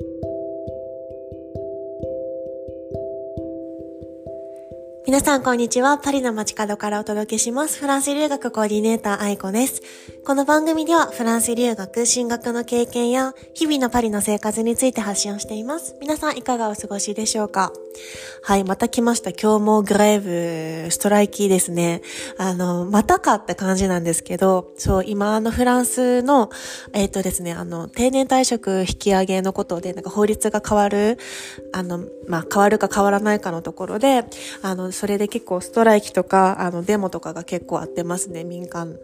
Thank you. 皆さんこんにちは。パリの街角からお届けします。フランス留学コーディネーター愛子です。この番組ではフランス留学、進学の経験や日々のパリの生活について発信をしています。皆さんいかがお過ごしでしょうか？はい、また来ました。今日もグレーブ、ストライキですね。あの、またかって感じなんですけど、そう、今あのフランスの、えっ、ー、とですね、あの、定年退職引き上げのことで、なんか法律が変わる、あの、まあ、変わるか変わらないかのところで、あの、それで結構ストライキとか、あの、デモとかが結構あってますね、民間。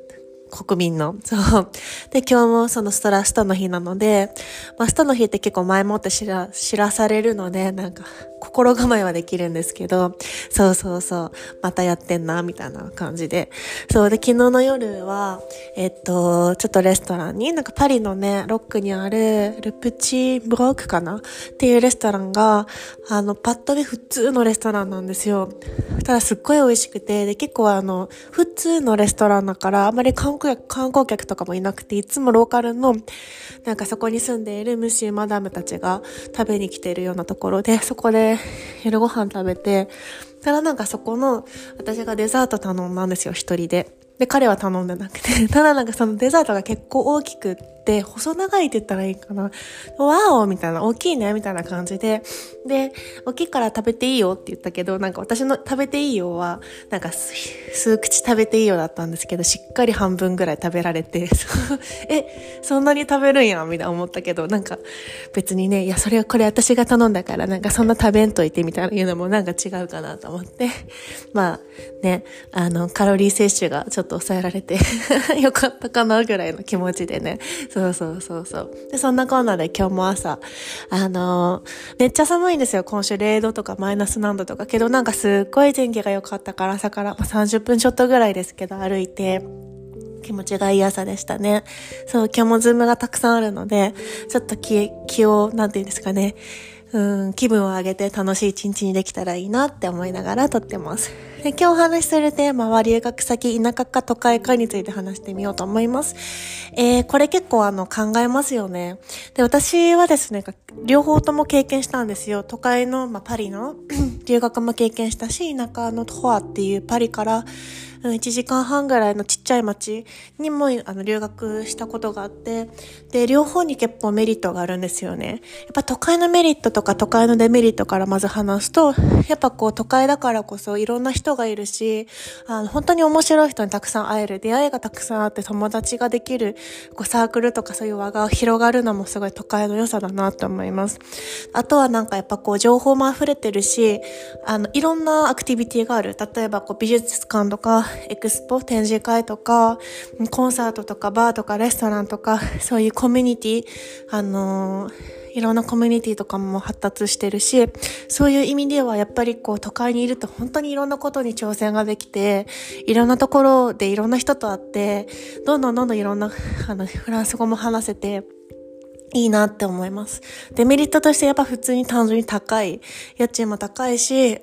国民の。そう。で、今日もそのストラストの日なので、まあ、ストの日って結構前もって知ら、知らされるので、なんか、心構えはできるんですけど、そうそうそう、またやってんな、みたいな感じで。そう、で、昨日の夜は、えっと、ちょっとレストランに、なんかパリのね、ロックにある、ルプチブロックかな？っていうレストランが、あの、パッと見普通のレストランなんですよ。ただすっごい美味しくて、で、結構あの、普通のレストランだから、あまり観光客、観光客とかもいなくて、いつもローカルの、なんかそこに住んでいるムシューマダムたちが食べに来ているようなところで、そこで夜ご飯食べて、ただなんかそこの、私がデザート頼んだんですよ、一人で。で、彼は頼んでなくて、ただなんかそのデザートが結構大きくって、細長いって言ったらいいかな。ワオみたいな、大きいねみたいな感じで、で、大きいから食べていいよって言ったけど、なんか私の食べていいよは、なんか数口食べていいよだったんですけど、しっかり半分ぐらい食べられて、え、そんなに食べるんやみたいな思ったけど、なんか別にね、いや、それはこれ私が頼んだから、なんかそんな食べんといてみたいな言うのもなんか違うかなと思って、まあね、あの、カロリー摂取がちょっとと抑えられて よかったかなぐらいの気持ちでね。そうそうそうそう。で、そんなコーナーで今日も朝、あのー、めっちゃ寒いんですよ。今週0度とかマイナス何度とか。けどなんかすっごい天気が良かったから朝から、まあ、30分ちょっとぐらいですけど歩いて、気持ちがいい朝でしたね。そう、今日もズームがたくさんあるので、ちょっと気、気を、なんて言うんですかね。うん、気分を上げて楽しい一日にできたらいいなって思いながら撮ってます。で今日お話しするテーマは留学先、田舎か都会かについて話してみようと思います。えー、これ結構あの考えますよね。で、私はですね、両方とも経験したんですよ。都会の、まあ、パリの 留学も経験したし、田舎のトアっていうパリから1時間半ぐらいのちっちゃい町にもあの留学したことがあって、で、両方に結構メリットがあるんですよね。やっぱ都会のメリットとか都会のデメリットからまず話すと、やっぱこう都会だからこそいろんな人がいるし、あの本当に面白い人にたくさん会える、出会いがたくさんあって友達ができる、こうサークルとかそういう輪が広がるのもすごい都会の良さだなと思います。あとはなんかやっぱこう情報も溢れてるし、あのいろんなアクティビティがある。例えばこう美術館とかエクスポ、展示会とか、コンサートとか、バーとか、レストランとか、そういうコミュニティ、あの、いろんなコミュニティとかも発達してるし、そういう意味ではやっぱりこう都会にいると本当にいろんなことに挑戦ができて、いろんなところでいろんな人と会って、どんどんどんどんいろんな、あの、フランス語も話せて、いいなって思います。デメリットとしてやっぱ普通に単純に高い。家賃も高いし、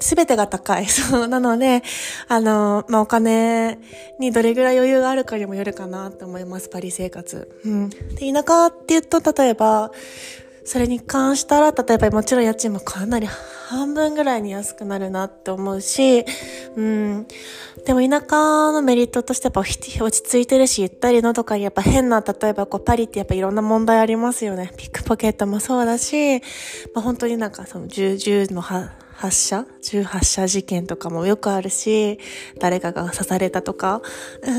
す、べ、てが高い。そう。なので、あの、まあ、お金にどれぐらい余裕があるかにもよるかなって思います、パリ生活。うん。で、田舎って言うと、例えば、それに関したら、例えばもちろん家賃もかなり半分ぐらいに安くなるなって思うし、うん。でも田舎のメリットとしてやっぱ落ち着いてるし、ゆったりのとかにやっぱ変な、例えばこうパリってやっぱいろんな問題ありますよね。ピックポケットもそうだし、まあ本当になんかその銃、銃の発射？銃発射事件とかもよくあるし、誰かが刺されたとか。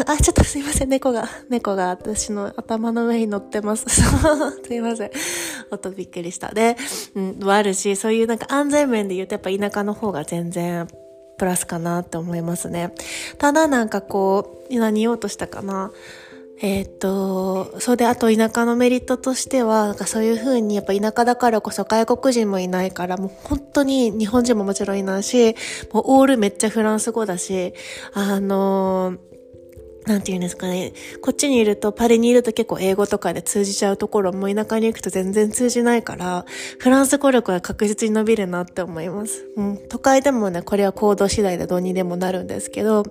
あ、ちょっとすいません、猫が、猫が私の頭の上に乗ってます。すいません。音びっくりした。で、うん、あるし、そういうなんか安全面で言うとやっぱ田舎の方が全然プラスかなって思いますね。ただなんかこう、何言おうとしたかな。えー、っと、そうで、あと田舎のメリットとしては、なんかそういうふうにやっぱ田舎だからこそ外国人もいないから、もう本当に日本人ももちろんいないし、もうオールめっちゃフランス語だし、あのーなんて言うんですかね。こっちにいると、パリにいると結構英語とかで通じちゃうところも田舎に行くと全然通じないから、フランス語力は確実に伸びるなって思います。うん。都会でもね、これは行動次第でどうにでもなるんですけど、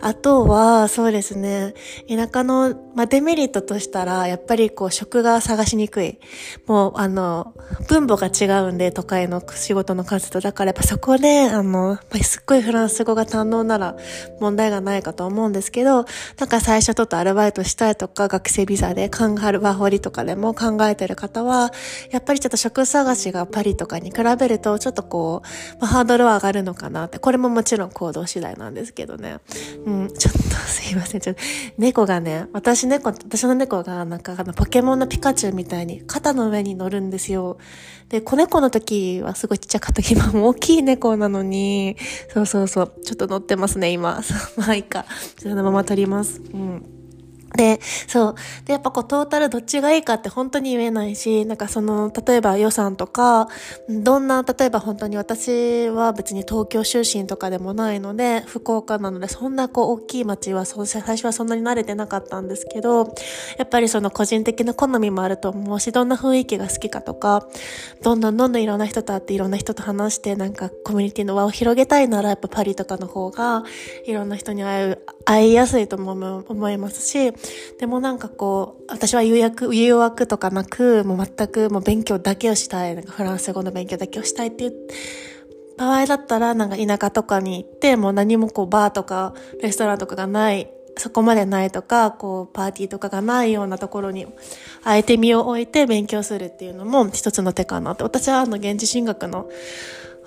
あとは、そうですね、田舎の、まあ、デメリットとしたら、やっぱりこう、職が探しにくい。もう、あの、分母が違うんで、都会の仕事の数と。だからやっぱそこで、あの、すっごいフランス語が堪能なら問題がないかと思うんですけど、なんか最初ちょっとアルバイトしたいとか、学生ビザで考える、ワーホリとかでも考えてる方は、やっぱりちょっと職探しがパリとかに比べると、ちょっとこう、まあ、ハードルは上がるのかなって。これももちろん行動次第なんですけどね。うん、ちょっとすいません。ちょっと、猫がね、私猫、私の猫がなんかあのポケモンのピカチュウみたいに肩の上に乗るんですよ。で、子猫の時はすごいちっちゃかった、今も大きい猫なのに、そうそうそう、ちょっと乗ってますね、今。まあいいか。そのまま撮ります。うん。で、そう。で、やっぱこう、トータルどっちがいいかって本当に言えないし、なんかその、例えば予算とか、どんな、例えば本当に私は別に東京出身とかでもないので、福岡なので、そんなこう、大きい街は、最初はそんなに慣れてなかったんですけど、やっぱりその個人的な好みもあると思うし、どんな雰囲気が好きかとか、どんどんどんどんいろんな人と会っていろんな人と話して、なんかコミュニティの輪を広げたいなら、やっぱパリとかの方が、いろんな人に会う、会いやすいと思思いますし、でもなんかこう、私は誘約、誘惑とかなく、もう全くもう勉強だけをしたい、なんかフランス語の勉強だけをしたいっていう場合だったら、なんか田舎とかに行って、もう何もこうバーとかレストランとかがない、そこまでないとか、こうパーティーとかがないようなところに、あえて身を置いて勉強するっていうのも一つの手かなって。私はあの現地進学の、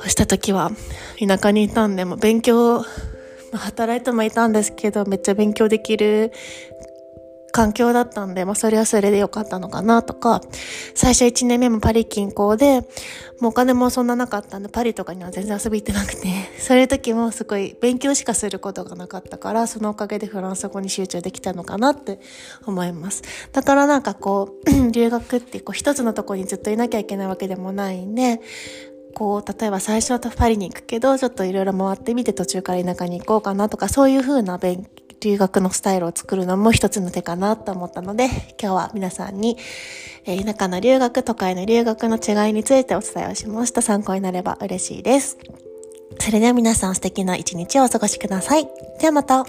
した時は田舎にいたんで、も勉強働いてもいたんですけど、めっちゃ勉強できる環境だったんで、まあそれはそれで良かったのかなとか、最初1年目もパリ近郊で、もうお金もそんななかったんで、パリとかには全然遊び行ってなくて、そういう時もすごい勉強しかすることがなかったから、そのおかげでフランス語に集中できたのかなって思います。だからなんかこう、留学ってこう一つのとこにずっといなきゃいけないわけでもないんで、こう、例えば最初はパリに行くけど、ちょっといろいろ回ってみて途中から田舎に行こうかなとか、そういう風な勉強、留学のスタイルを作るのも一つの手かなと思ったので、今日は皆さんに、え、田舎の留学、都会の留学の違いについてお伝えをしました。参考になれば嬉しいです。それでは皆さん素敵な一日をお過ごしください。ではまた。